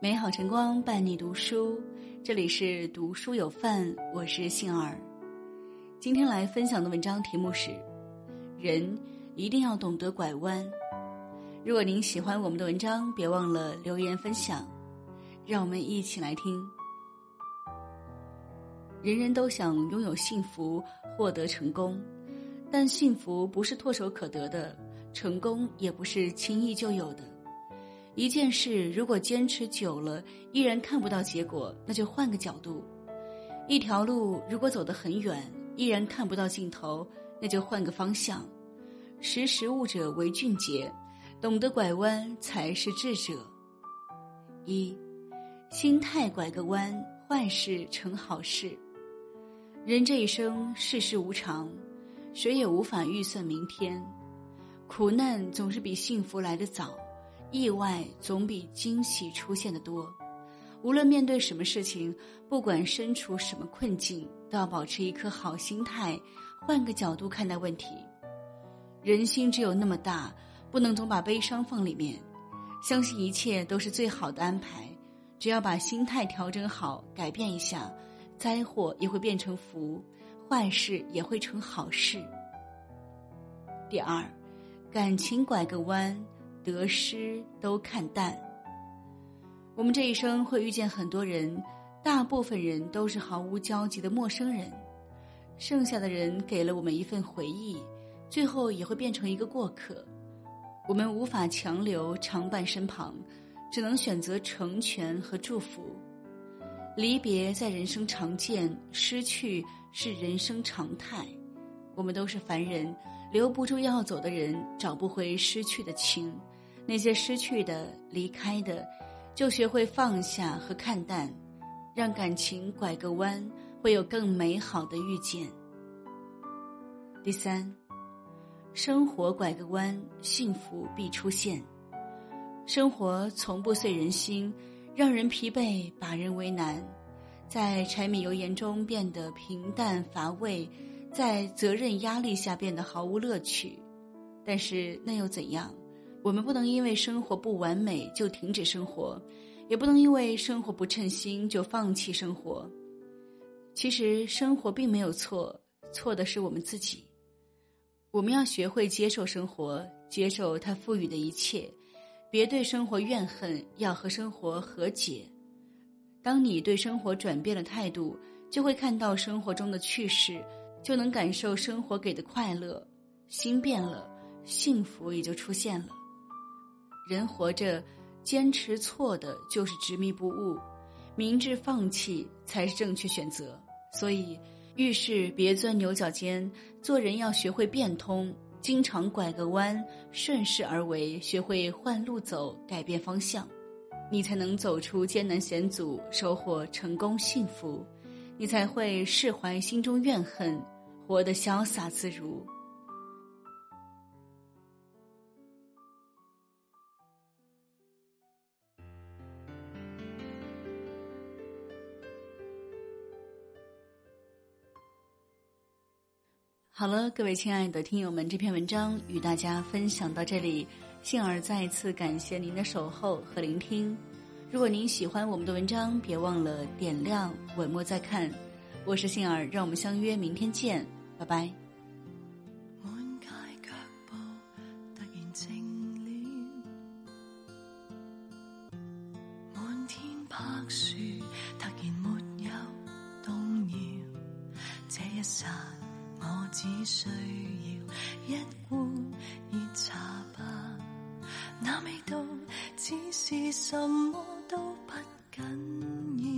美好晨光伴你读书，这里是读书有范，我是杏儿。今天来分享的文章题目是：人一定要懂得拐弯。如果您喜欢我们的文章，别忘了留言分享。让我们一起来听。人人都想拥有幸福，获得成功，但幸福不是唾手可得的，成功也不是轻易就有的。一件事如果坚持久了依然看不到结果，那就换个角度；一条路如果走得很远依然看不到尽头，那就换个方向。识时务者为俊杰，懂得拐弯才是智者。一，心态拐个弯，坏事成好事。人这一生世事无常，谁也无法预算明天，苦难总是比幸福来得早。意外总比惊喜出现的多。无论面对什么事情，不管身处什么困境，都要保持一颗好心态，换个角度看待问题。人心只有那么大，不能总把悲伤放里面。相信一切都是最好的安排。只要把心态调整好，改变一下，灾祸也会变成福，坏事也会成好事。第二，感情拐个弯。得失都看淡。我们这一生会遇见很多人，大部分人都是毫无交集的陌生人，剩下的人给了我们一份回忆，最后也会变成一个过客。我们无法强留常伴身旁，只能选择成全和祝福。离别在人生常见，失去是人生常态。我们都是凡人，留不住要走的人，找不回失去的情。那些失去的、离开的，就学会放下和看淡，让感情拐个弯，会有更美好的遇见。第三，生活拐个弯，幸福必出现。生活从不遂人心，让人疲惫，把人为难，在柴米油盐中变得平淡乏味，在责任压力下变得毫无乐趣。但是那又怎样？我们不能因为生活不完美就停止生活，也不能因为生活不称心就放弃生活。其实生活并没有错，错的是我们自己。我们要学会接受生活，接受它赋予的一切，别对生活怨恨，要和生活和解。当你对生活转变了态度，就会看到生活中的趣事，就能感受生活给的快乐。心变了，幸福也就出现了。人活着，坚持错的就是执迷不悟，明智放弃才是正确选择。所以，遇事别钻牛角尖，做人要学会变通，经常拐个弯，顺势而为，学会换路走，改变方向，你才能走出艰难险阻，收获成功幸福，你才会释怀心中怨恨，活得潇洒自如。好了，各位亲爱的听友们，这篇文章与大家分享到这里。杏儿再次感谢您的守候和聆听。如果您喜欢我们的文章，别忘了点亮、稳墨再看。我是杏儿，让我们相约明天见，拜拜。满街脚步突然静了，满天柏树突然没有动摇，这一刹。我只需要一碗热茶吧，那味道只是什么都不紧要。